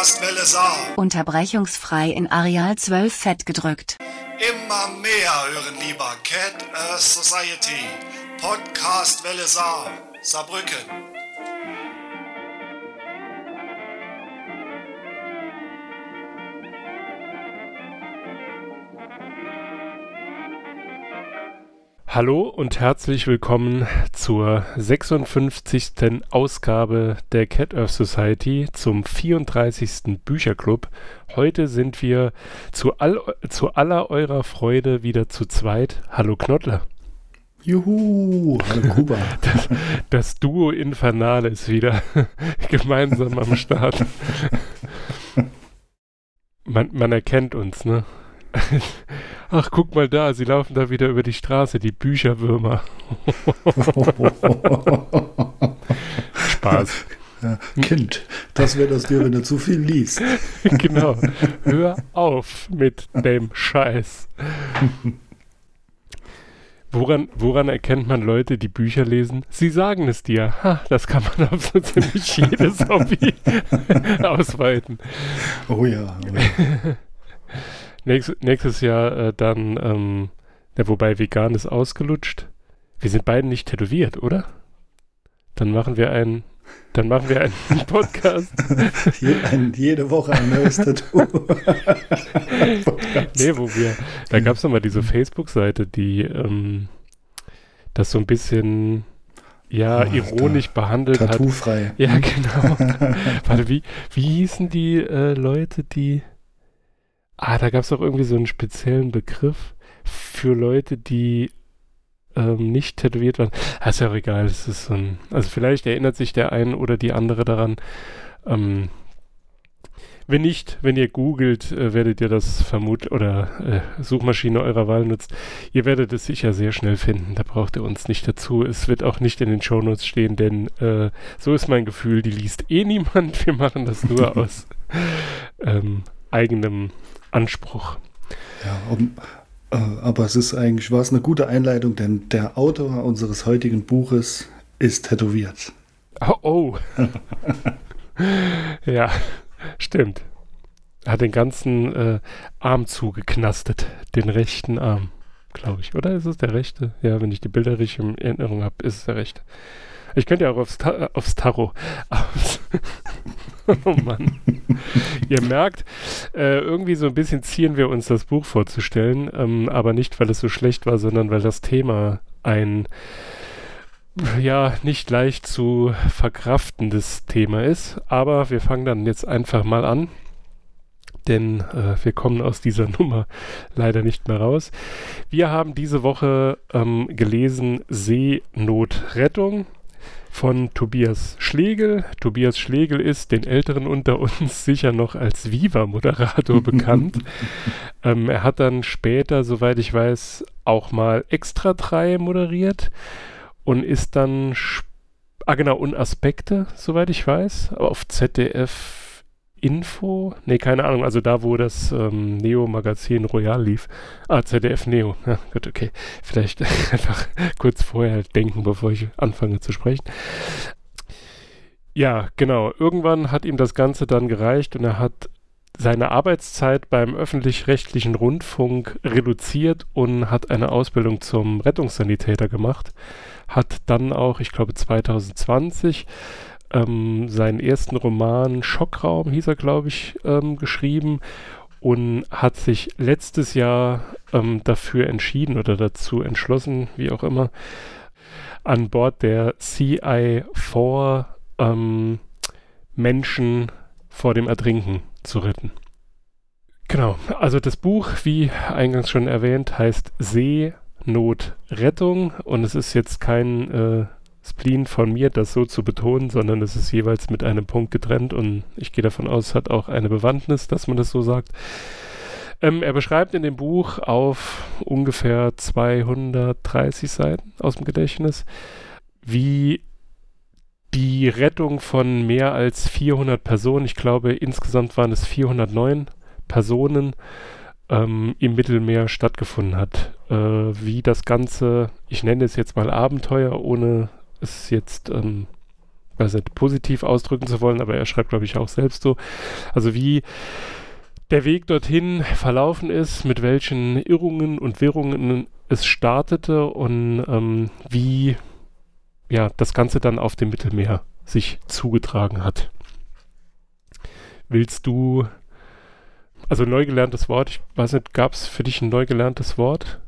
Podcast Welle Saar. Unterbrechungsfrei in Areal 12 fett gedrückt. Immer mehr hören lieber Cat Earth Society. Podcast Welle Saar. Saarbrücken. Hallo und herzlich willkommen zur 56. Ausgabe der Cat Earth Society zum 34. Bücherclub. Heute sind wir zu, all, zu aller eurer Freude wieder zu zweit. Hallo Knottler. Juhu, hallo Kuba. Das, das Duo Infernal ist wieder gemeinsam am Start. Man, man erkennt uns, ne? Ach, guck mal da, sie laufen da wieder über die Straße, die Bücherwürmer. Spaß. Ja, kind, das wäre das dir, wenn du zu viel liest. genau. Hör auf mit dem Scheiß. Woran, woran erkennt man Leute, die Bücher lesen? Sie sagen es dir. Ha, das kann man auf so ziemlich jedes Hobby ausweiten. Oh ja. Oh ja. Nächst, nächstes Jahr äh, dann, ähm, ja, wobei vegan ist ausgelutscht. Wir sind beide nicht tätowiert, oder? Dann machen wir einen, dann machen wir einen Podcast. Je, ein, jede Woche ein neues Tattoo. nee, wo wir, da gab es nochmal diese Facebook-Seite, die ähm, das so ein bisschen ja, Oh, ironisch da- behandelt hat. Tattoo-frei. Ja, genau. Warte, wie, wie hießen die äh, Leute, die. Ah, da gab es auch irgendwie so einen speziellen Begriff für Leute, die ähm, nicht tätowiert waren. Ah, ist ja auch egal. Es ist so ein, also vielleicht erinnert sich der ein oder die andere daran. Ähm, wenn nicht, wenn ihr googelt, äh, werdet ihr das vermuten oder äh, Suchmaschine eurer Wahl nutzt. Ihr werdet es sicher sehr schnell finden. Da braucht ihr uns nicht dazu. Es wird auch nicht in den Shownotes stehen, denn äh, so ist mein Gefühl, die liest eh niemand. Wir machen das nur aus ähm, eigenem Anspruch. Ja, um, äh, aber es ist eigentlich, war es eine gute Einleitung, denn der Autor unseres heutigen Buches ist tätowiert. Oh, oh. ja, stimmt. Hat den ganzen äh, Arm zugeknastet, den rechten Arm, glaube ich. Oder ist es der rechte? Ja, wenn ich die Bilder richtig in Erinnerung habe, ist es der rechte. Ich könnte ja auch aufs, Ta aufs Tarot. Oh Mann. Ihr merkt, äh, irgendwie so ein bisschen ziehen wir uns das Buch vorzustellen, ähm, aber nicht, weil es so schlecht war, sondern weil das Thema ein ja, nicht leicht zu verkraftendes Thema ist. Aber wir fangen dann jetzt einfach mal an, denn äh, wir kommen aus dieser Nummer leider nicht mehr raus. Wir haben diese Woche ähm, gelesen Seenotrettung von Tobias Schlegel. Tobias Schlegel ist den Älteren unter uns sicher noch als Viva-Moderator bekannt. ähm, er hat dann später, soweit ich weiß, auch mal Extra 3 moderiert und ist dann, ah genau, und Aspekte, soweit ich weiß, aber auf ZDF Info, nee, keine Ahnung, also da, wo das ähm, Neo-Magazin Royal lief. Ah, ZDF Neo, ja, gut, okay. Vielleicht einfach kurz vorher denken, bevor ich anfange zu sprechen. Ja, genau, irgendwann hat ihm das Ganze dann gereicht und er hat seine Arbeitszeit beim öffentlich-rechtlichen Rundfunk reduziert und hat eine Ausbildung zum Rettungssanitäter gemacht. Hat dann auch, ich glaube 2020, ähm, seinen ersten Roman Schockraum, hieß er, glaube ich, ähm, geschrieben und hat sich letztes Jahr ähm, dafür entschieden oder dazu entschlossen, wie auch immer, an Bord der CI4 ähm, Menschen vor dem Ertrinken zu retten. Genau, also das Buch, wie eingangs schon erwähnt, heißt Seenotrettung und es ist jetzt kein äh, Spleen von mir, das so zu betonen, sondern es ist jeweils mit einem Punkt getrennt und ich gehe davon aus, hat auch eine Bewandtnis, dass man das so sagt. Ähm, er beschreibt in dem Buch auf ungefähr 230 Seiten aus dem Gedächtnis, wie die Rettung von mehr als 400 Personen, ich glaube insgesamt waren es 409 Personen, ähm, im Mittelmeer stattgefunden hat. Äh, wie das Ganze, ich nenne es jetzt mal Abenteuer, ohne es jetzt ähm, weiß nicht, positiv ausdrücken zu wollen, aber er schreibt, glaube ich, auch selbst so. Also wie der Weg dorthin verlaufen ist, mit welchen Irrungen und Wirrungen es startete und ähm, wie ja, das Ganze dann auf dem Mittelmeer sich zugetragen hat. Willst du, also neu gelerntes Wort, ich weiß nicht, gab es für dich ein neu gelerntes Wort?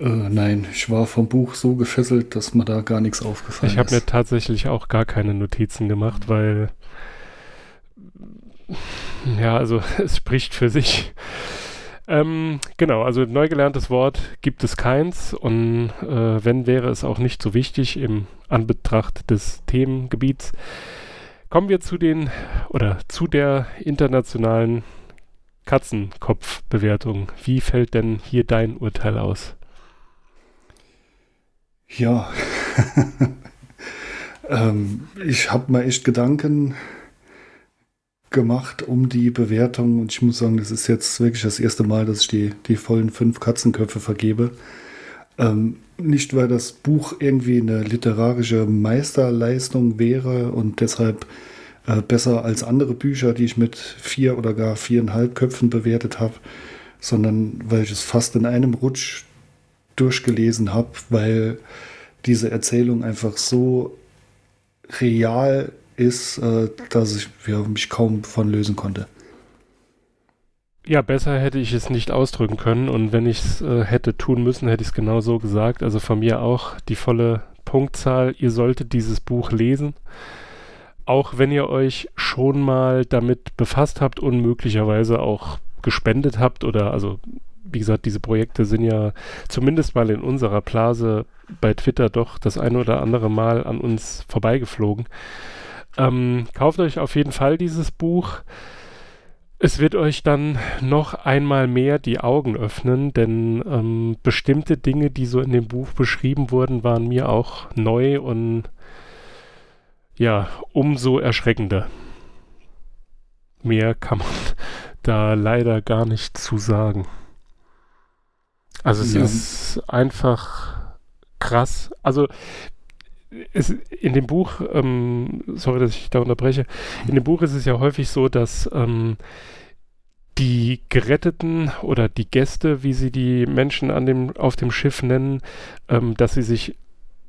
Äh, nein, ich war vom Buch so gefesselt, dass mir da gar nichts aufgefallen ich ist. Ich habe mir tatsächlich auch gar keine Notizen gemacht, weil ja, also es spricht für sich. Ähm, genau, also neu gelerntes Wort gibt es keins und äh, wenn wäre es auch nicht so wichtig im Anbetracht des Themengebiets. Kommen wir zu den oder zu der internationalen Katzenkopfbewertung. Wie fällt denn hier dein Urteil aus? Ja, ähm, ich habe mir echt Gedanken gemacht um die Bewertung und ich muss sagen, das ist jetzt wirklich das erste Mal, dass ich die, die vollen fünf Katzenköpfe vergebe. Ähm, nicht, weil das Buch irgendwie eine literarische Meisterleistung wäre und deshalb äh, besser als andere Bücher, die ich mit vier oder gar viereinhalb Köpfen bewertet habe, sondern weil ich es fast in einem Rutsch durchgelesen habe, weil diese Erzählung einfach so real ist, äh, dass ich mich kaum von lösen konnte. Ja, besser hätte ich es nicht ausdrücken können und wenn ich es äh, hätte tun müssen, hätte ich es genau so gesagt. Also von mir auch die volle Punktzahl. Ihr solltet dieses Buch lesen. Auch wenn ihr euch schon mal damit befasst habt und möglicherweise auch gespendet habt oder also wie gesagt, diese Projekte sind ja zumindest mal in unserer Blase bei Twitter doch das eine oder andere Mal an uns vorbeigeflogen. Ähm, kauft euch auf jeden Fall dieses Buch. Es wird euch dann noch einmal mehr die Augen öffnen, denn ähm, bestimmte Dinge, die so in dem Buch beschrieben wurden, waren mir auch neu und ja, umso erschreckender. Mehr kann man da leider gar nicht zu sagen. Also es ja. ist einfach krass. Also es, in dem Buch, ähm, sorry, dass ich da unterbreche, in dem Buch ist es ja häufig so, dass ähm, die Geretteten oder die Gäste, wie sie die Menschen an dem, auf dem Schiff nennen, ähm, dass sie sich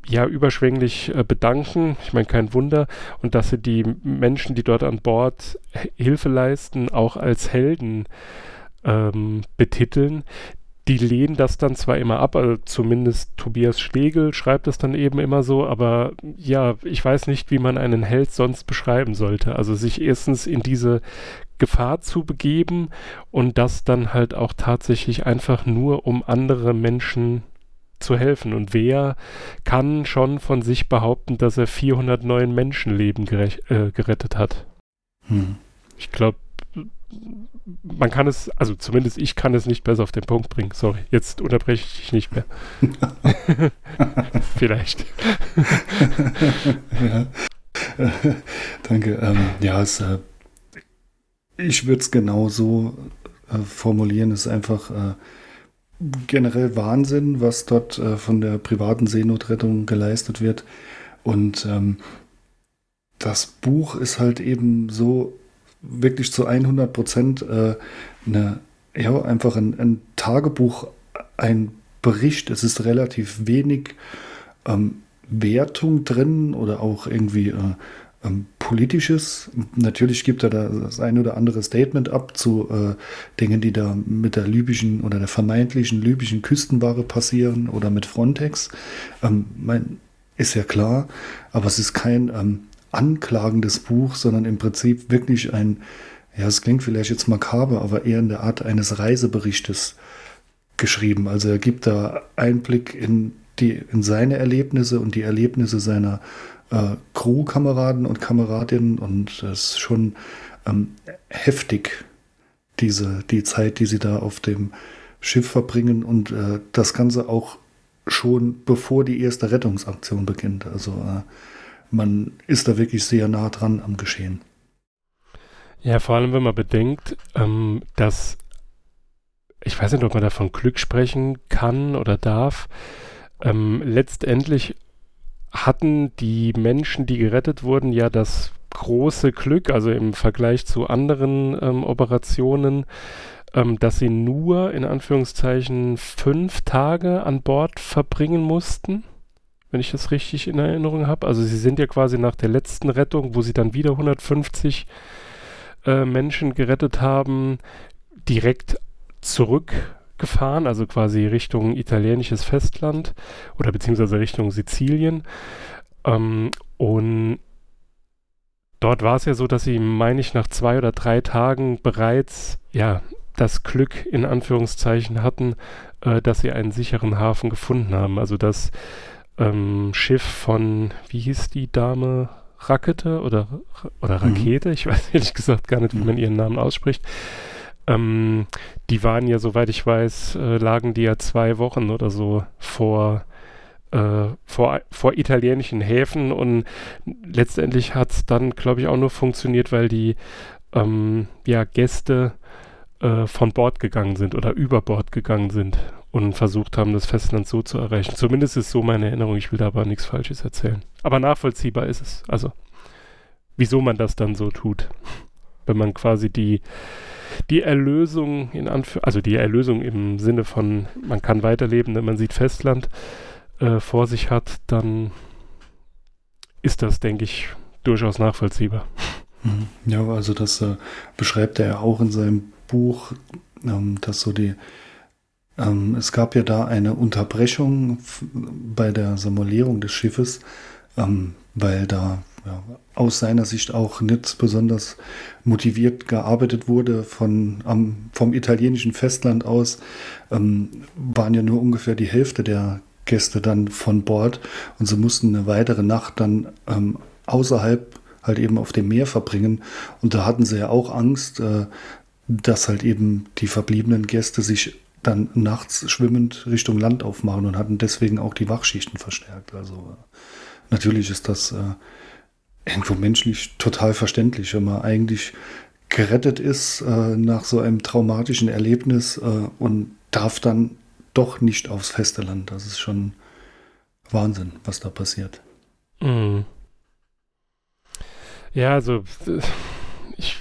ja überschwänglich äh, bedanken. Ich meine, kein Wunder. Und dass sie die Menschen, die dort an Bord Hilfe leisten, auch als Helden ähm, betiteln die lehnen das dann zwar immer ab, also zumindest Tobias Schlegel schreibt es dann eben immer so, aber ja, ich weiß nicht, wie man einen Held sonst beschreiben sollte. Also sich erstens in diese Gefahr zu begeben und das dann halt auch tatsächlich einfach nur, um andere Menschen zu helfen. Und wer kann schon von sich behaupten, dass er 409 Menschenleben äh, gerettet hat? Hm. Ich glaube, man kann es, also zumindest ich kann es nicht besser auf den Punkt bringen. Sorry, jetzt unterbreche ich dich nicht mehr. Vielleicht. ja. danke. Ähm, ja, es, äh, ich würde es genau so äh, formulieren. Es ist einfach äh, generell Wahnsinn, was dort äh, von der privaten Seenotrettung geleistet wird. Und ähm, das Buch ist halt eben so wirklich zu 100 Prozent äh, eine, ja, einfach ein, ein, Tagebuch, ein Bericht. Es ist relativ wenig ähm, Wertung drin oder auch irgendwie äh, ähm, politisches. Natürlich gibt er da das ein oder andere Statement ab zu äh, Dingen, die da mit der libyschen oder der vermeintlichen libyschen Küstenware passieren oder mit Frontex. Ähm, mein, ist ja klar, aber es ist kein ähm, anklagendes Buch, sondern im Prinzip wirklich ein, ja, es klingt vielleicht jetzt makaber, aber eher in der Art eines Reiseberichtes geschrieben. Also er gibt da Einblick in, die, in seine Erlebnisse und die Erlebnisse seiner äh, Crew-Kameraden und Kameradinnen und das ist schon ähm, heftig, diese, die Zeit, die sie da auf dem Schiff verbringen und äh, das Ganze auch schon bevor die erste Rettungsaktion beginnt. Also äh, man ist da wirklich sehr nah dran am Geschehen. Ja, vor allem, wenn man bedenkt, ähm, dass ich weiß nicht, ob man da von Glück sprechen kann oder darf. Ähm, letztendlich hatten die Menschen, die gerettet wurden, ja das große Glück, also im Vergleich zu anderen ähm, Operationen, ähm, dass sie nur in Anführungszeichen fünf Tage an Bord verbringen mussten, wenn ich das richtig in Erinnerung habe. Also sie sind ja quasi nach der letzten Rettung, wo sie dann wieder 150 äh, Menschen gerettet haben, direkt zurückgefahren, also quasi Richtung italienisches Festland oder beziehungsweise Richtung Sizilien. Ähm, und dort war es ja so, dass sie, meine ich, nach zwei oder drei Tagen bereits, ja, das Glück in Anführungszeichen hatten, äh, dass sie einen sicheren Hafen gefunden haben. Also das ähm, Schiff von, wie hieß die Dame? Rakete oder, oder mhm. Rakete, mhm. ich weiß ehrlich gesagt gar nicht, wie man ihren Namen ausspricht. Ähm, die waren ja, soweit ich weiß, äh, lagen die ja zwei Wochen oder so vor, äh, vor, vor italienischen Häfen und letztendlich hat es dann, glaube ich, auch nur funktioniert, weil die ähm, ja, Gäste äh, von Bord gegangen sind oder über Bord gegangen sind und versucht haben, das Festland so zu erreichen. Zumindest ist so meine Erinnerung. Ich will da aber nichts Falsches erzählen. Aber nachvollziehbar ist es. Also, wieso man das dann so tut. Wenn man quasi die, die Erlösung in Anführungszeichen, also die Erlösung im Sinne von, man kann weiterleben, wenn man sieht Festland äh, vor sich hat, dann ist das, denke ich, durchaus nachvollziehbar. Mhm. Ja, also das äh, beschreibt er ja auch in seinem Buch, ähm, dass so die, ähm, es gab ja da eine Unterbrechung bei der Simulierung des Schiffes, ähm, weil da ja, aus seiner Sicht auch nicht besonders motiviert gearbeitet wurde von, am, vom italienischen Festland aus, ähm, waren ja nur ungefähr die Hälfte der Gäste dann von Bord und sie mussten eine weitere Nacht dann ähm, außerhalb halt eben auf dem Meer verbringen. Und da hatten sie ja auch Angst, äh, dass halt eben die verbliebenen Gäste sich dann nachts schwimmend Richtung Land aufmachen und hatten deswegen auch die Wachschichten verstärkt. Also äh, natürlich ist das äh, irgendwo menschlich total verständlich, wenn man eigentlich gerettet ist äh, nach so einem traumatischen Erlebnis äh, und darf dann doch nicht aufs feste Land. Das ist schon Wahnsinn, was da passiert. Mhm. Ja, also ich,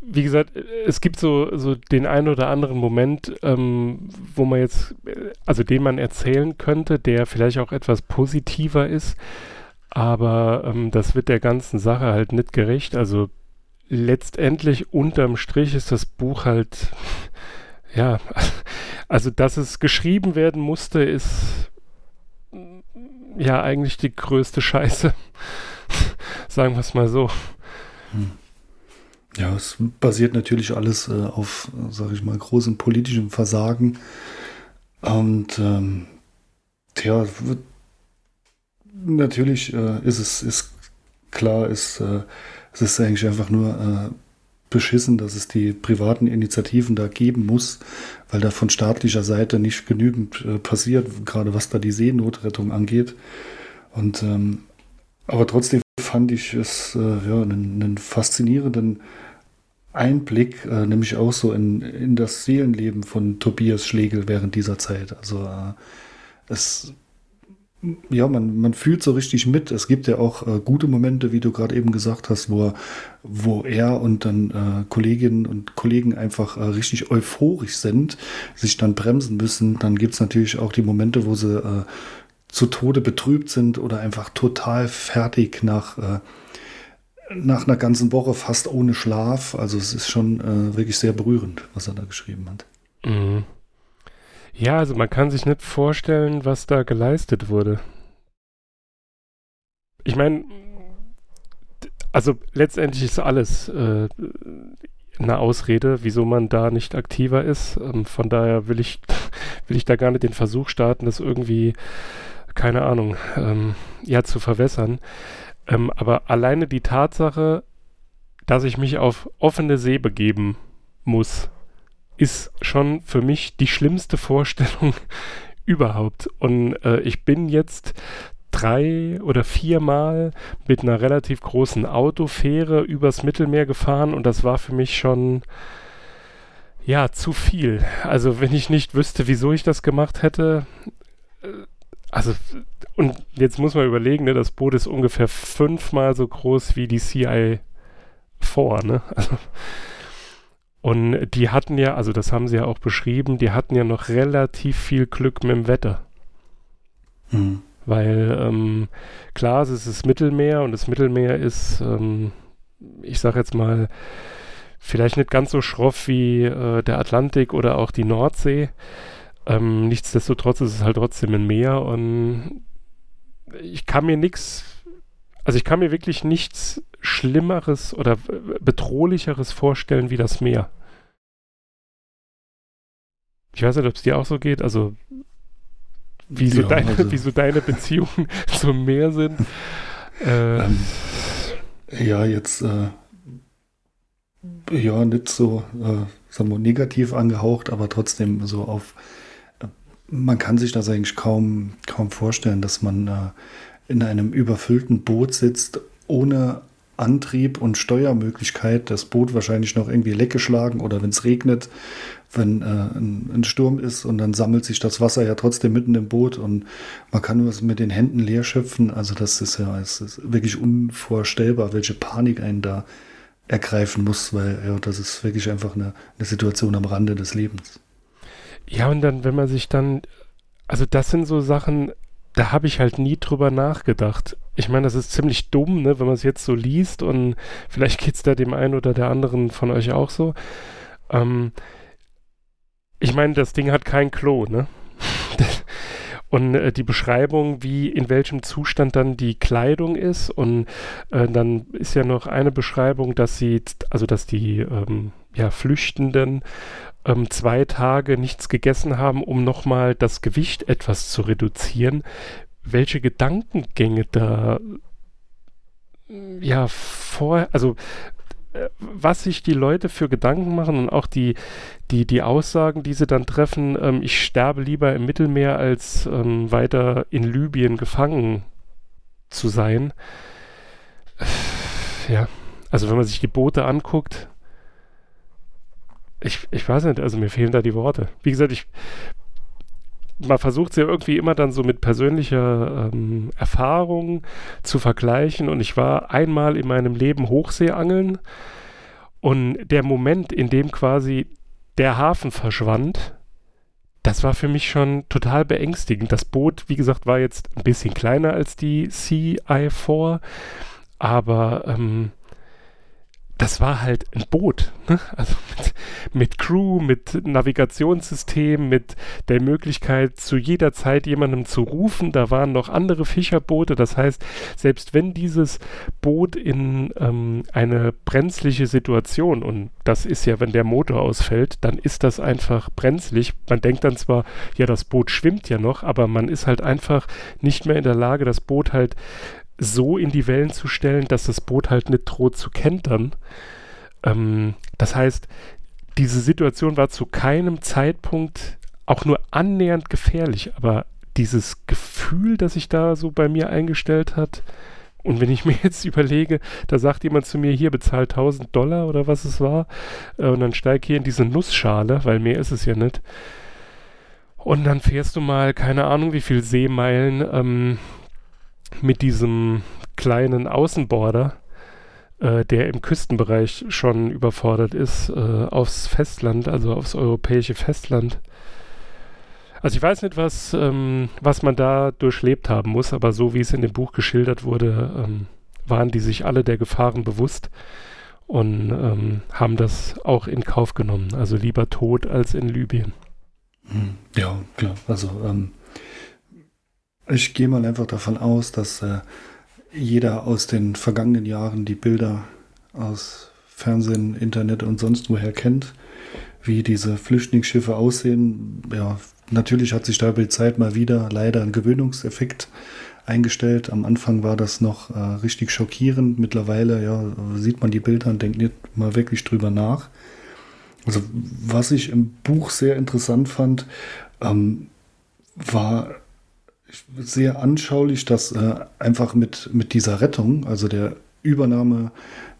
wie gesagt, es gibt so, so den einen oder anderen Moment, ähm, wo man jetzt, also den man erzählen könnte, der vielleicht auch etwas positiver ist, aber ähm, das wird der ganzen Sache halt nicht gerecht. Also letztendlich unterm Strich ist das Buch halt, ja, also dass es geschrieben werden musste, ist ja eigentlich die größte Scheiße. Sagen wir es mal so. Hm. Ja, es basiert natürlich alles äh, auf, sage ich mal, großem politischem Versagen. Und ähm, ja, natürlich äh, ist es ist klar, ist, äh, es ist eigentlich einfach nur äh, beschissen, dass es die privaten Initiativen da geben muss, weil da von staatlicher Seite nicht genügend äh, passiert, gerade was da die Seenotrettung angeht. Und ähm, aber trotzdem fand ich es äh, ja, einen, einen, faszinierenden Einblick, äh, nämlich auch so in, in das Seelenleben von Tobias Schlegel während dieser Zeit. Also äh, es ja, man, man fühlt so richtig mit. Es gibt ja auch äh, gute Momente, wie du gerade eben gesagt hast, wo, wo er und dann äh, Kolleginnen und Kollegen einfach äh, richtig euphorisch sind, sich dann bremsen müssen. Dann gibt es natürlich auch die Momente, wo sie äh, zu Tode betrübt sind oder einfach total fertig nach, äh, nach einer ganzen Woche fast ohne Schlaf. Also es ist schon äh, wirklich sehr berührend, was er da geschrieben hat. Mhm. Ja, also man kann sich nicht vorstellen, was da geleistet wurde. Ich meine, also letztendlich ist alles äh, eine Ausrede, wieso man da nicht aktiver ist. Ähm, von daher will ich, will ich da gar nicht den Versuch starten, das irgendwie keine Ahnung, ähm, ja, zu verwässern. Ähm, aber alleine die Tatsache, dass ich mich auf offene See begeben muss, ist schon für mich die schlimmste Vorstellung überhaupt. Und äh, ich bin jetzt drei oder viermal mit einer relativ großen Autofähre übers Mittelmeer gefahren und das war für mich schon ja zu viel. Also wenn ich nicht wüsste, wieso ich das gemacht hätte, äh, also, und jetzt muss man überlegen, ne, das Boot ist ungefähr fünfmal so groß wie die CI 4, ne? Also, und die hatten ja, also das haben sie ja auch beschrieben, die hatten ja noch relativ viel Glück mit dem Wetter. Mhm. Weil, ähm, klar, es ist das Mittelmeer und das Mittelmeer ist, ähm, ich sag jetzt mal, vielleicht nicht ganz so schroff wie äh, der Atlantik oder auch die Nordsee. Ähm, nichtsdestotrotz ist es halt trotzdem ein Meer und ich kann mir nichts, also ich kann mir wirklich nichts Schlimmeres oder bedrohlicheres vorstellen wie das Meer. Ich weiß nicht, ob es dir auch so geht, also wie so, ja, deine, also, wie so deine Beziehungen zum Meer sind. Äh, ähm, ja, jetzt äh, ja nicht so äh, sagen wir, negativ angehaucht, aber trotzdem so auf man kann sich das eigentlich kaum, kaum vorstellen, dass man äh, in einem überfüllten Boot sitzt, ohne Antrieb und Steuermöglichkeit. Das Boot wahrscheinlich noch irgendwie leckgeschlagen oder wenn es regnet, wenn äh, ein, ein, Sturm ist und dann sammelt sich das Wasser ja trotzdem mitten im Boot und man kann nur mit den Händen leer schöpfen. Also das ist ja es ist wirklich unvorstellbar, welche Panik einen da ergreifen muss, weil ja, das ist wirklich einfach eine, eine Situation am Rande des Lebens. Ja, und dann, wenn man sich dann, also das sind so Sachen, da habe ich halt nie drüber nachgedacht. Ich meine, das ist ziemlich dumm, ne, wenn man es jetzt so liest und vielleicht geht es da dem einen oder der anderen von euch auch so. Ähm, ich meine, das Ding hat kein Klo, ne? Und äh, die Beschreibung, wie in welchem Zustand dann die Kleidung ist und äh, dann ist ja noch eine Beschreibung, dass sie, also dass die ähm, ja, Flüchtenden ähm, zwei Tage nichts gegessen haben, um nochmal das Gewicht etwas zu reduzieren. Welche Gedankengänge da ja vor, also was sich die Leute für Gedanken machen und auch die, die, die Aussagen, die sie dann treffen, ähm, ich sterbe lieber im Mittelmeer, als ähm, weiter in Libyen gefangen zu sein. Ja, also wenn man sich die Boote anguckt, ich, ich weiß nicht, also mir fehlen da die Worte. Wie gesagt, ich, man versucht ja irgendwie immer dann so mit persönlicher ähm, Erfahrung zu vergleichen. Und ich war einmal in meinem Leben Hochseeangeln und der Moment, in dem quasi der Hafen verschwand, das war für mich schon total beängstigend. Das Boot, wie gesagt, war jetzt ein bisschen kleiner als die CI4, aber ähm, das war halt ein Boot. Ne? Also mit, mit, Crew, mit Navigationssystem, mit der Möglichkeit, zu jeder Zeit jemandem zu rufen. Da waren noch andere Fischerboote. Das heißt, selbst wenn dieses Boot in ähm, eine brenzliche Situation, und das ist ja, wenn der Motor ausfällt, dann ist das einfach brenzlig. Man denkt dann zwar, ja, das Boot schwimmt ja noch, aber man ist halt einfach nicht mehr in der Lage, das Boot halt so in die Wellen zu stellen, dass das Boot halt nicht droht zu kentern. Ähm, das heißt, diese Situation war zu keinem Zeitpunkt auch nur annähernd gefährlich, aber dieses Gefühl, das sich da so bei mir eingestellt hat, und wenn ich mir jetzt überlege, da sagt jemand zu mir, hier bezahlt 1000 Dollar oder was es war, äh, und dann steig hier in diese Nussschale, weil mehr ist es ja nicht. Und dann fährst du mal, keine Ahnung, wie viel Seemeilen ähm, mit diesem kleinen Außenborder, äh, der im Küstenbereich schon überfordert ist, äh, aufs Festland, also aufs europäische Festland. Also ich weiß nicht, was, ähm, was man da durchlebt haben muss, aber so wie es in dem Buch geschildert wurde, ähm, waren die sich alle der Gefahren bewusst und ähm, haben das auch in Kauf genommen. Also lieber tot als in Libyen. Hm, ja, klar. Also ähm, ich gehe mal einfach davon aus, dass äh, jeder aus den vergangenen Jahren die Bilder aus Fernsehen, Internet und sonst woher kennt, wie diese Flüchtlingsschiffe aussehen. Ja, natürlich hat sich da über die Zeit mal wieder leider ein Gewöhnungseffekt eingestellt. Am Anfang war das noch äh, richtig schockierend. Mittlerweile ja, sieht man die Bilder und denkt nicht mal wirklich drüber nach. Also was ich im Buch sehr interessant fand, ähm, war sehr anschaulich, dass äh, einfach mit, mit dieser Rettung, also der Übernahme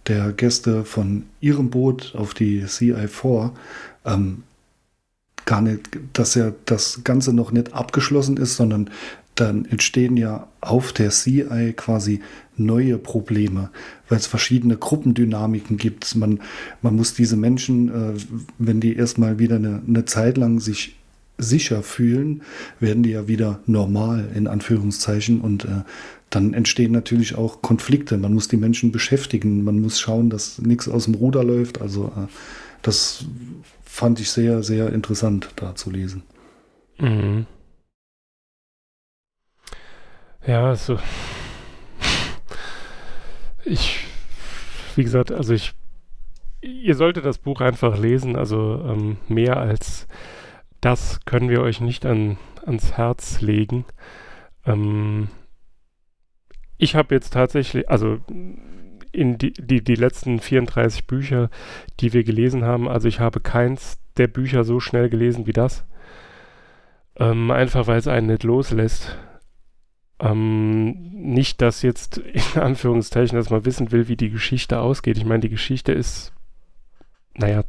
der Gäste von ihrem Boot auf die CI4, ähm, gar nicht, dass ja das Ganze noch nicht abgeschlossen ist, sondern dann entstehen ja auf der CI quasi neue Probleme, weil es verschiedene Gruppendynamiken gibt. Man, man muss diese Menschen, äh, wenn die erstmal wieder eine, eine Zeit lang sich sicher fühlen, werden die ja wieder normal in Anführungszeichen und äh, dann entstehen natürlich auch Konflikte. Man muss die Menschen beschäftigen, man muss schauen, dass nichts aus dem Ruder läuft. Also äh, das fand ich sehr, sehr interessant da zu lesen. Mhm. Ja, also ich, wie gesagt, also ich, ihr solltet das Buch einfach lesen, also ähm, mehr als das können wir euch nicht an, ans Herz legen. Ähm, ich habe jetzt tatsächlich, also in die, die, die letzten 34 Bücher, die wir gelesen haben, also ich habe keins der Bücher so schnell gelesen wie das. Ähm, einfach weil es einen nicht loslässt. Ähm, nicht, dass jetzt in Anführungszeichen, dass man wissen will, wie die Geschichte ausgeht. Ich meine, die Geschichte ist, naja,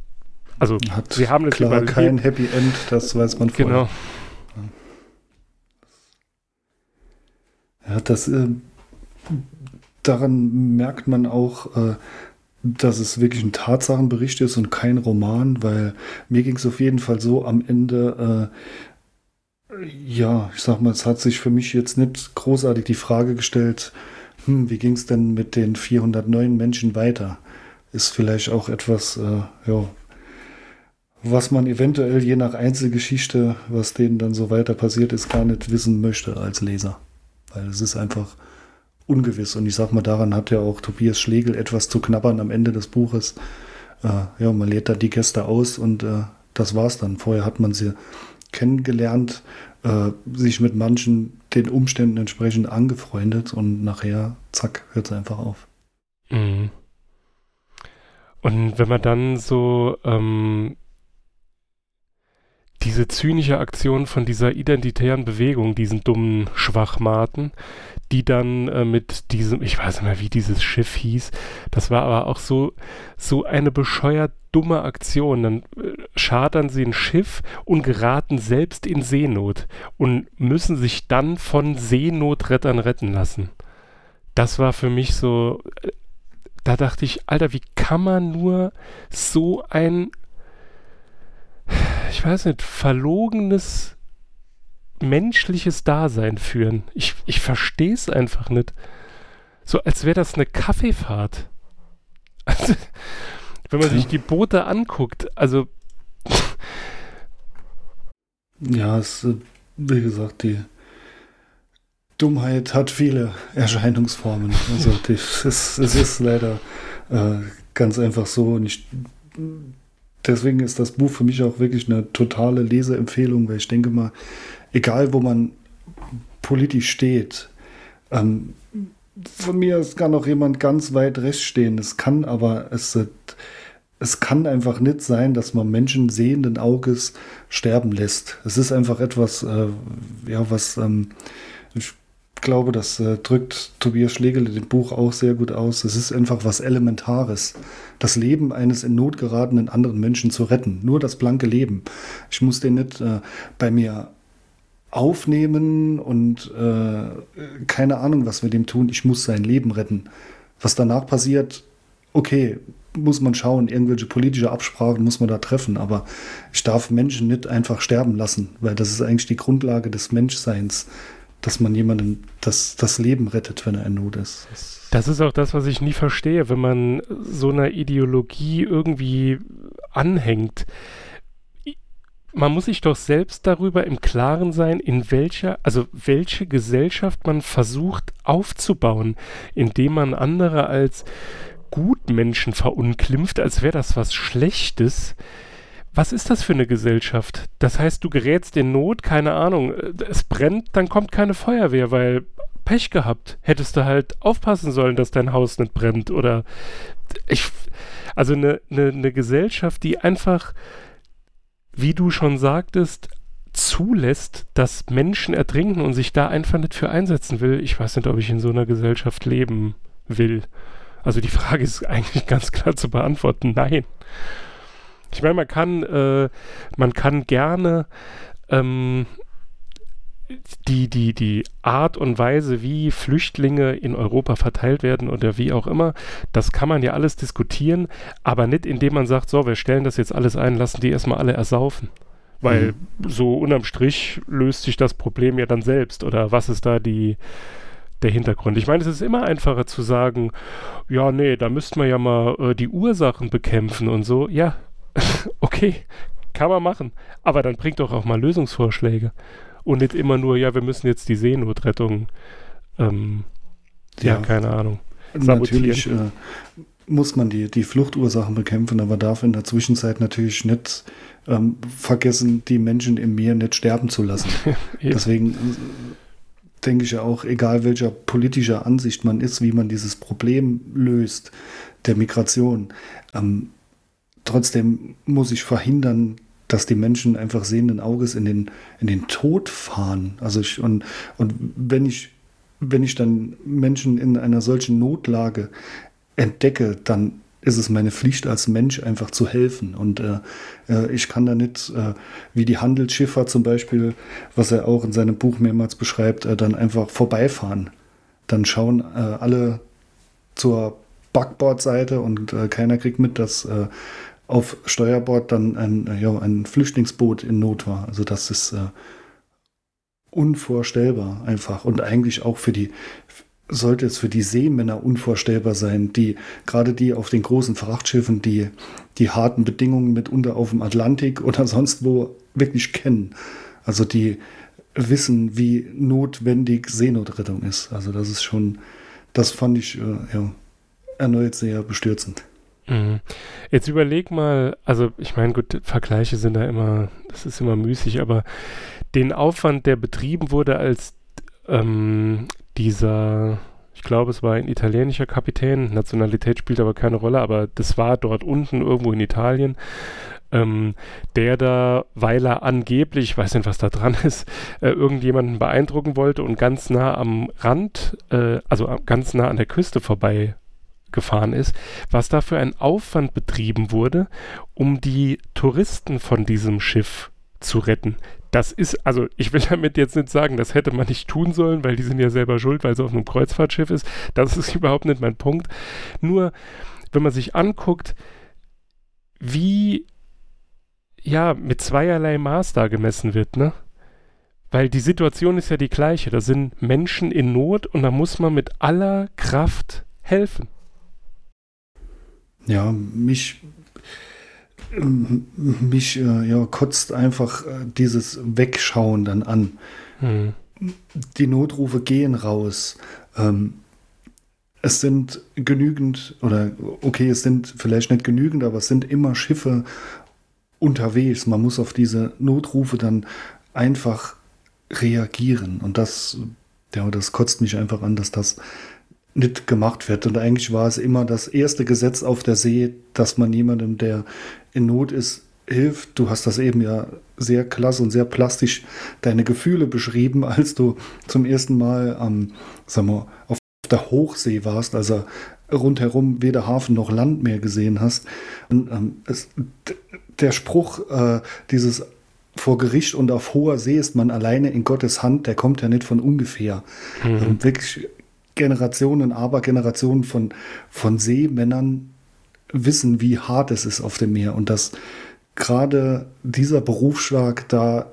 also Hat sie haben es klar überlebt. kein Happy End, das weiß man vorher. Genau. Ja, das äh, daran merkt man auch, äh, dass es wirklich ein Tatsachenbericht ist und kein Roman, weil mir ging es auf jeden Fall so am Ende, äh, ja, ich sag mal, es hat sich für mich jetzt nicht großartig die Frage gestellt, hm, wie ging es denn mit den 409 Menschen weiter? Ist vielleicht auch etwas, äh, ja, was man eventuell je nach Einzelgeschichte, was denen dann so weiter passiert ist, gar nicht wissen möchte als Leser. Weil es ist einfach ungewiss. Und ich sag mal, daran hat ja auch Tobias Schlegel etwas zu knabbern am Ende des Buches. Äh, ja, man lädt da die Gäste aus und äh, das war's dann. Vorher hat man sie kennengelernt, äh, sich mit manchen den Umständen entsprechend angefreundet und nachher, zack, hört es einfach auf. Mhm. Und wenn man dann so ähm, diese zynische Aktion von dieser identitären Bewegung, diesen dummen Schwachmaten, die dann äh, mit diesem, ich weiß nicht mehr, wie dieses Schiff hieß, das war aber auch so, so eine bescheuert dumme Aktion. Dann äh, chartern sie ein Schiff und geraten selbst in Seenot und müssen sich dann von Seenotrettern retten lassen. Das war für mich so, äh, da dachte ich, Alter, wie kann man nur so ein, ich weiß nicht, verlogenes menschliches Dasein führen. Ich, ich verstehe es einfach nicht. So als wäre das eine Kaffeefahrt. Also, wenn man sich die Boote anguckt, also. Ja, es, äh, wie gesagt, die Dummheit hat viele Erscheinungsformen. Also die, es, es, ist leider äh, ganz einfach so. Und ich, deswegen ist das Buch für mich auch wirklich eine totale Leseempfehlung, weil ich denke mal, egal wo man politisch steht, ähm, von mir es kann auch jemand ganz weit rechts stehen. Es kann aber, es, es kann einfach nicht sein, dass man Menschen sehenden Auges sterben lässt. Es ist einfach etwas, äh, ja, was ähm, ich glaube, das äh, drückt Tobias Schlegel in dem Buch auch sehr gut aus. Es ist einfach was Elementares. Das Leben eines in Not geratenen anderen Menschen zu retten. Nur das blanke Leben. Ich muss den nicht äh, bei mir aufnehmen und äh, keine Ahnung, was wir dem tun. Ich muss sein Leben retten. Was danach passiert, okay, muss man schauen. Irgendwelche politische Absprachen muss man da treffen. Aber ich darf Menschen nicht einfach sterben lassen, weil das ist eigentlich die Grundlage des Menschseins, dass man jemandem das, das Leben rettet, wenn er in Not ist. Das, das ist auch das, was ich nie verstehe, wenn man so einer Ideologie irgendwie anhängt man muss sich doch selbst darüber im Klaren sein, in welcher, also welche Gesellschaft man versucht aufzubauen, indem man andere als Gutmenschen verunglimpft, als wäre das was Schlechtes. Was ist das für eine Gesellschaft? Das heißt, du gerätst in Not, keine Ahnung, es brennt, dann kommt keine Feuerwehr, weil Pech gehabt. Hättest du halt aufpassen sollen, dass dein Haus nicht brennt oder ich, also eine, eine, eine Gesellschaft, die einfach wie du schon sagtest, zulässt, dass Menschen ertrinken und sich da einfach nicht für einsetzen will, ich weiß nicht, ob ich in so einer Gesellschaft leben will. Also die Frage ist eigentlich ganz klar zu beantworten, nein. Ich meine, man kann, äh, man kann gerne ähm, die, die, die Art und Weise, wie Flüchtlinge in Europa verteilt werden oder wie auch immer, das kann man ja alles diskutieren, aber nicht indem man sagt, so, wir stellen das jetzt alles ein, lassen die erstmal alle ersaufen. Weil mhm. so unterm Strich löst sich das Problem ja dann selbst. Oder was ist da die, der Hintergrund? Ich meine, es ist immer einfacher zu sagen, ja, nee, da müssten wir ja mal äh, die Ursachen bekämpfen und so. Ja, okay, kann man machen. Aber dann bringt doch auch mal Lösungsvorschläge. Und nicht immer nur, ja, wir müssen jetzt die Seenotrettung, ähm, ja, ja, keine Ahnung. Sabotieren. Natürlich äh, muss man die, die Fluchtursachen bekämpfen, aber darf in der Zwischenzeit natürlich nicht ähm, vergessen, die Menschen im Meer nicht sterben zu lassen. Deswegen äh, denke ich ja auch, egal welcher politischer Ansicht man ist, wie man dieses Problem löst, der Migration, ähm, trotzdem muss ich verhindern, dass die Menschen einfach sehenden Auges in den, in den Tod fahren. Also ich, und, und wenn ich, wenn ich dann Menschen in einer solchen Notlage entdecke, dann ist es meine Pflicht als Mensch einfach zu helfen. Und äh, äh, ich kann da nicht, äh, wie die Handelsschiffer zum Beispiel, was er auch in seinem Buch mehrmals beschreibt, äh, dann einfach vorbeifahren. Dann schauen äh, alle zur Backbordseite und äh, keiner kriegt mit, dass auf Steuerbord dann ein, ja, ein Flüchtlingsboot in Not war. Also das ist unvorstellbar einfach. Und eigentlich auch für die, sollte es für die Seemänner unvorstellbar sein, die gerade die auf den großen Frachtschiffen, die die harten Bedingungen mitunter auf dem Atlantik oder sonst wo wirklich kennen. Also die wissen, wie notwendig Seenotrettung ist. Also das ist schon, das fand ich äh, ja, erneut sehr bestürzend. Mhm. Jetzt überleg mal, also ich meine, gut, Vergleiche sind da immer, das ist immer müßig, aber den Aufwand, der betrieben wurde, als ähm, dieser, ich glaube, es war ein italienischer Kapitän, Nationalität spielt aber keine Rolle, aber das war dort unten irgendwo in Italien, ähm, der da, weil er angeblich, ich weiß nicht, was da dran ist, äh, irgendjemanden beeindrucken wollte und ganz nah am Rand, äh, also ganz nah an der Küste vorbei gefahren ist, was da für ein Aufwand betrieben wurde, um die Touristen von diesem Schiff zu retten das ist, also ich will damit jetzt nicht sagen, das hätte man nicht tun sollen, weil die sind ja selber schuld, weil es auf einem Kreuzfahrtschiff ist. Das ist überhaupt nicht mein Punkt. Nur, wenn man sich anguckt, wie ja mit zweierlei Maß da gemessen wird, ne? Weil die Situation ist ja die gleiche. Da sind Menschen in Not und da muss man mit aller Kraft helfen. Ja, mich mich äh, ja, kotzt einfach äh, dieses Wegschauen dann an. Hm. Die Notrufe gehen raus. Ähm, es sind genügend, oder okay, es sind vielleicht nicht genügend, aber es sind immer Schiffe unterwegs. Man muss auf diese Notrufe dann einfach reagieren. Und das, ja, das kotzt mich einfach an, dass das nicht gemacht wird. Und eigentlich war es immer das erste Gesetz auf der See, dass man jemandem, der in Not ist, hilft. Du hast das eben ja sehr klasse und sehr plastisch deine Gefühle beschrieben, als du zum ersten Mal am, sagen wir, auf der Hochsee warst, also rundherum weder Hafen noch Land mehr gesehen hast. Und ähm, es, der Spruch, äh, dieses vor Gericht und auf hoher See ist man alleine in Gottes Hand, der kommt ja nicht von ungefähr. Mhm. Ähm, wirklich Generationen, aber Generationen von, von Seemännern wissen, wie hart es ist auf dem Meer und dass gerade dieser Berufsschlag da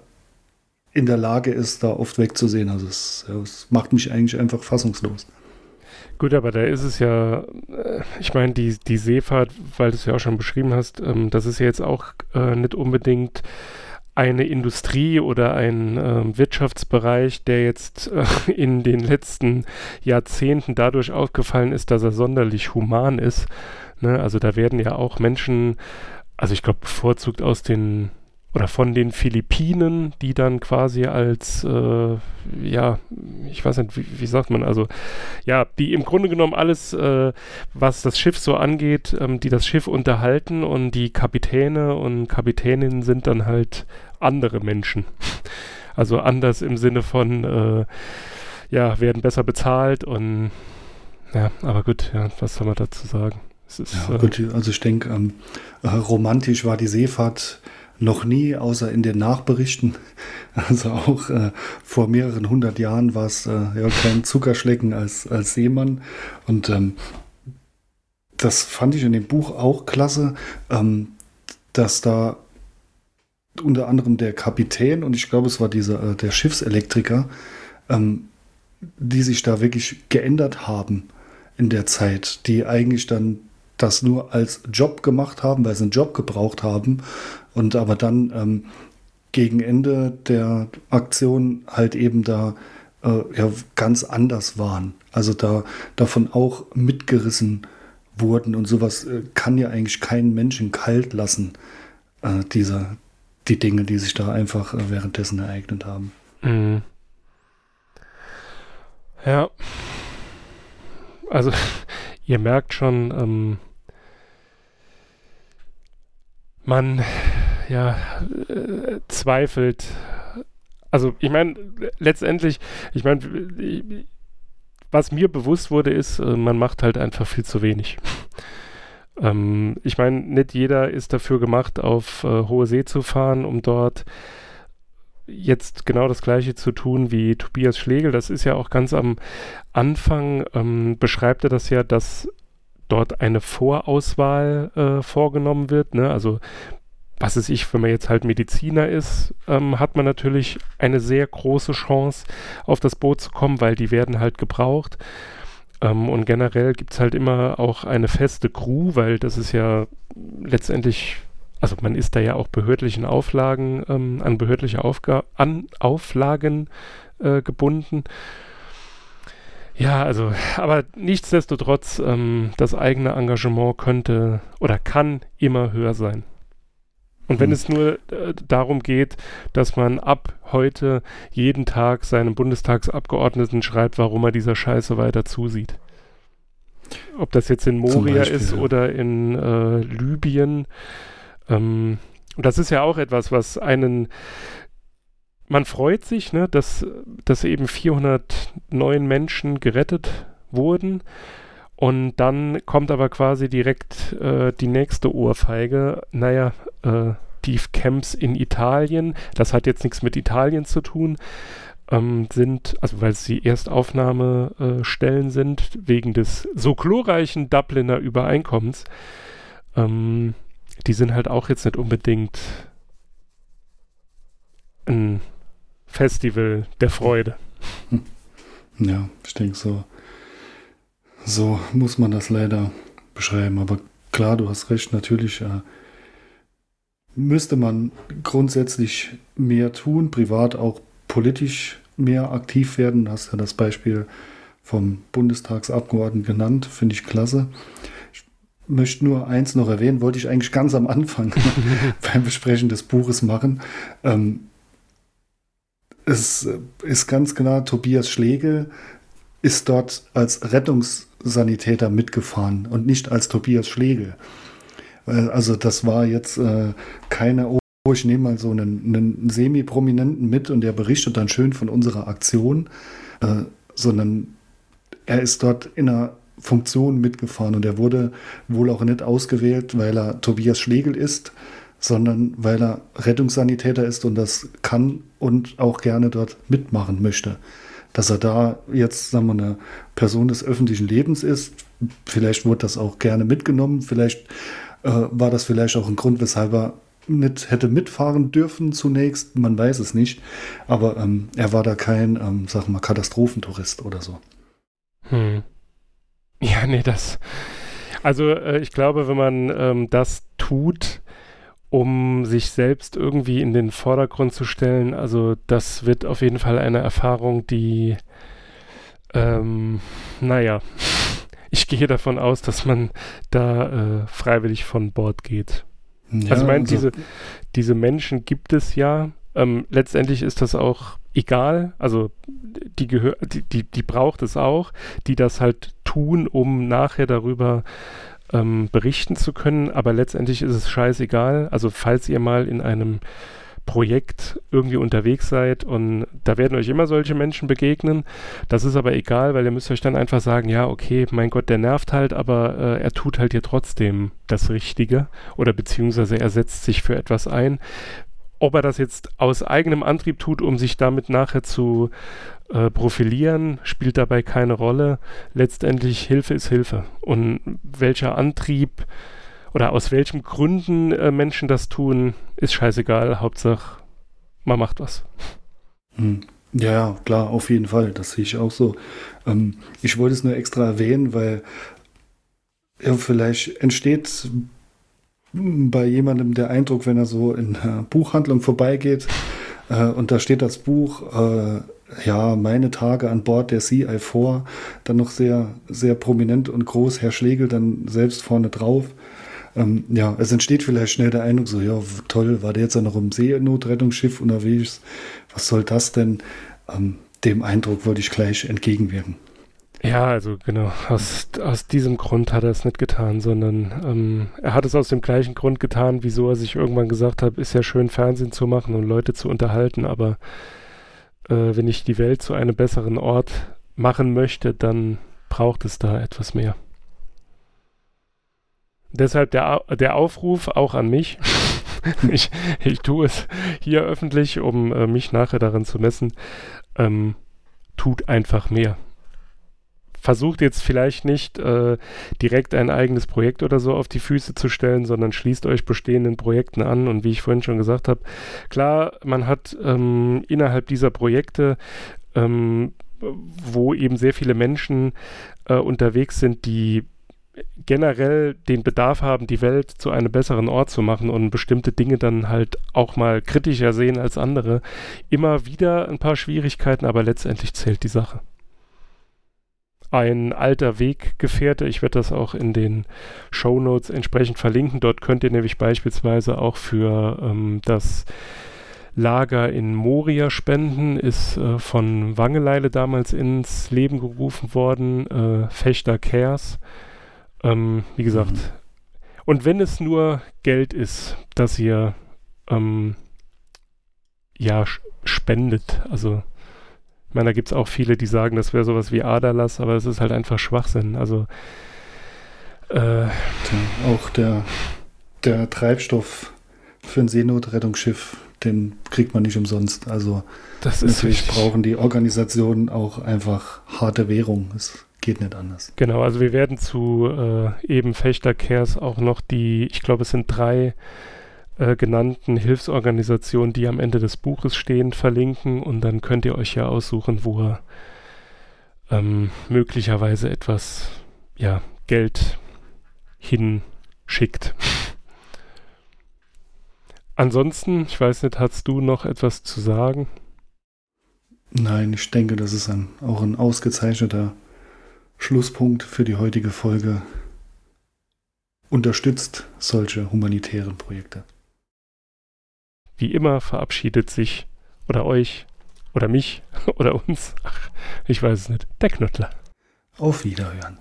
in der Lage ist, da oft wegzusehen. Also es, es macht mich eigentlich einfach fassungslos. Gut, aber da ist es ja, äh, ich meine, die, die Seefahrt, weil du es ja auch schon beschrieben hast, ähm, das ist ja jetzt auch äh, nicht unbedingt eine Industrie oder ein äh, Wirtschaftsbereich, der jetzt äh, in den letzten Jahrzehnten dadurch aufgefallen ist, dass er sonderlich human ist. Ne? Also da werden ja auch Menschen, also ich glaube bevorzugt aus den oder von den Philippinen, die dann quasi als, äh, ja, ich weiß nicht, wie, wie, sagt man, also, ja, die im Grunde genommen alles, äh, was das Schiff so angeht, ähm, die das Schiff unterhalten und die Kapitäne und Kapitäninnen sind dann halt andere Menschen. Also anders im Sinne von, äh, ja, werden besser bezahlt und, ja, aber gut, ja, was soll man dazu sagen? Ist, ja, gut, also ich denke, ähm, äh, romantisch war die Seefahrt noch nie, außer in den Nachberichten. Also auch äh, vor mehreren hundert Jahren war es äh, ja kein Zuckerschlecken als, als Seemann. Und ähm, das fand ich in dem Buch auch klasse, ähm, dass da unter anderem der Kapitän und ich glaube, es war dieser äh, der Schiffselektriker, ähm, die sich da wirklich geändert haben in der Zeit, die eigentlich dann das nur als Job gemacht haben, weil sie einen Job gebraucht haben und aber dann ähm, gegen Ende der Aktion halt eben da äh, ja, ganz anders waren. Also da davon auch mitgerissen wurden und sowas äh, kann ja eigentlich keinen Menschen kalt lassen, äh, dieser, die Dinge, die sich da einfach äh, währenddessen ereignet haben. Mhm. Ja. Also, ihr merkt schon, ähm, man ja äh, zweifelt. Also, ich meine, letztendlich, ich meine, was mir bewusst wurde, ist, äh, man macht halt einfach viel zu wenig. ähm, ich meine, nicht jeder ist dafür gemacht, auf äh, hohe See zu fahren, um dort jetzt genau das gleiche zu tun wie Tobias Schlegel. Das ist ja auch ganz am Anfang, ähm, beschreibt er das ja, dass dort eine Vorauswahl äh, vorgenommen wird. Ne? Also was ist ich, wenn man jetzt halt Mediziner ist, ähm, hat man natürlich eine sehr große Chance, auf das Boot zu kommen, weil die werden halt gebraucht. Ähm, und generell gibt es halt immer auch eine feste Crew, weil das ist ja letztendlich also man ist da ja auch behördlichen Auflagen, ähm, an behördliche Aufga an Auflagen äh, gebunden. Ja, also, aber nichtsdestotrotz, ähm, das eigene Engagement könnte oder kann immer höher sein. Und wenn hm. es nur äh, darum geht, dass man ab heute jeden Tag seinem Bundestagsabgeordneten schreibt, warum er dieser Scheiße weiter zusieht. Ob das jetzt in Moria Beispiel, ist ja. oder in äh, Libyen, ähm, und das ist ja auch etwas, was einen man freut sich, ne, dass, dass eben 409 Menschen gerettet wurden. Und dann kommt aber quasi direkt äh, die nächste Ohrfeige. Naja, äh, die Camps in Italien, das hat jetzt nichts mit Italien zu tun, ähm, sind, also weil sie Erstaufnahmestellen äh, sind, wegen des so glorreichen Dubliner Übereinkommens, ähm, die sind halt auch jetzt nicht unbedingt ein Festival der Freude. Ja, ich denke so. So muss man das leider beschreiben. Aber klar, du hast recht, natürlich äh, müsste man grundsätzlich mehr tun, privat auch politisch mehr aktiv werden. Du hast ja das Beispiel vom Bundestagsabgeordneten genannt, finde ich klasse möchte nur eins noch erwähnen, wollte ich eigentlich ganz am Anfang beim Besprechen des Buches machen. Ähm, es ist ganz klar, Tobias Schlegel ist dort als Rettungssanitäter mitgefahren und nicht als Tobias Schlegel. Also das war jetzt äh, keine, oh, ich nehme mal so einen, einen Semi-Prominenten mit und der berichtet dann schön von unserer Aktion, äh, sondern er ist dort in einer Funktion mitgefahren und er wurde wohl auch nicht ausgewählt, weil er Tobias Schlegel ist, sondern weil er Rettungssanitäter ist und das kann und auch gerne dort mitmachen möchte. Dass er da jetzt, sagen wir, eine Person des öffentlichen Lebens ist, vielleicht wurde das auch gerne mitgenommen, vielleicht äh, war das vielleicht auch ein Grund, weshalb er nicht hätte mitfahren dürfen zunächst, man weiß es nicht, aber ähm, er war da kein, ähm, sag mal, Katastrophentourist oder so. Hm. Ja, nee, das. Also äh, ich glaube, wenn man ähm, das tut, um sich selbst irgendwie in den Vordergrund zu stellen, also das wird auf jeden Fall eine Erfahrung, die, ähm, naja, ich gehe davon aus, dass man da äh, freiwillig von Bord geht. Ja, also ich meine, also, diese, diese Menschen gibt es ja. Ähm, letztendlich ist das auch egal, also die, gehör die, die, die braucht es auch, die das halt tun, um nachher darüber ähm, berichten zu können, aber letztendlich ist es scheißegal. Also falls ihr mal in einem Projekt irgendwie unterwegs seid und da werden euch immer solche Menschen begegnen. Das ist aber egal, weil ihr müsst euch dann einfach sagen, ja, okay, mein Gott, der nervt halt, aber äh, er tut halt hier trotzdem das Richtige oder beziehungsweise er setzt sich für etwas ein. Ob er das jetzt aus eigenem Antrieb tut, um sich damit nachher zu äh, profilieren, spielt dabei keine Rolle. Letztendlich Hilfe ist Hilfe. Und welcher Antrieb oder aus welchen Gründen äh, Menschen das tun, ist scheißegal. Hauptsache, man macht was. Hm. Ja, klar, auf jeden Fall. Das sehe ich auch so. Ähm, ich wollte es nur extra erwähnen, weil ja, vielleicht entsteht bei jemandem der Eindruck, wenn er so in einer Buchhandlung vorbeigeht äh, und da steht das Buch, äh, ja, meine Tage an Bord der CI4, dann noch sehr, sehr prominent und groß, Herr Schlegel dann selbst vorne drauf. Ähm, ja, es entsteht vielleicht schnell der Eindruck, so, ja, toll, war der jetzt ja noch im Seenotrettungsschiff unterwegs? Was soll das denn? Ähm, dem Eindruck wollte ich gleich entgegenwirken. Ja, also genau, aus, aus diesem Grund hat er es nicht getan, sondern ähm, er hat es aus dem gleichen Grund getan, wieso er sich irgendwann gesagt hat, ist ja schön Fernsehen zu machen und Leute zu unterhalten, aber äh, wenn ich die Welt zu einem besseren Ort machen möchte, dann braucht es da etwas mehr. Deshalb der, der Aufruf auch an mich. ich, ich tue es hier öffentlich, um äh, mich nachher daran zu messen. Ähm, tut einfach mehr. Versucht jetzt vielleicht nicht äh, direkt ein eigenes Projekt oder so auf die Füße zu stellen, sondern schließt euch bestehenden Projekten an. Und wie ich vorhin schon gesagt habe, klar, man hat ähm, innerhalb dieser Projekte ähm, wo eben sehr viele Menschen äh, unterwegs sind, die generell den Bedarf haben, die Welt zu einem besseren Ort zu machen und bestimmte Dinge dann halt auch mal kritischer sehen als andere. Immer wieder ein paar Schwierigkeiten, aber letztendlich zählt die Sache. Ein alter Weggefährte, ich werde das auch in den Show Notes entsprechend verlinken. Dort könnt ihr nämlich beispielsweise auch für ähm, das Lager in Moria spenden, ist äh, von Wangeleile damals ins Leben gerufen worden, äh, Fechter Cares ähm, wie gesagt, mhm. und wenn es nur Geld ist, das ihr ähm, ja spendet, also ich meine, da gibt es auch viele, die sagen, das wäre sowas wie Aderlass, aber es ist halt einfach Schwachsinn. Also äh, auch der, der Treibstoff für ein Seenotrettungsschiff, den kriegt man nicht umsonst. Also das natürlich brauchen die Organisationen auch einfach harte Währung. Das geht nicht anders. Genau, also wir werden zu äh, eben Fechterkehrs auch noch die, ich glaube es sind drei äh, genannten Hilfsorganisationen, die am Ende des Buches stehen, verlinken und dann könnt ihr euch ja aussuchen, wo ihr ähm, möglicherweise etwas ja, Geld hinschickt. Ansonsten, ich weiß nicht, hast du noch etwas zu sagen? Nein, ich denke, das ist ein, auch ein ausgezeichneter Schlusspunkt für die heutige Folge. Unterstützt solche humanitären Projekte. Wie immer verabschiedet sich oder euch oder mich oder uns, ach, ich weiß es nicht, der Knüttler. Auf Wiederhören.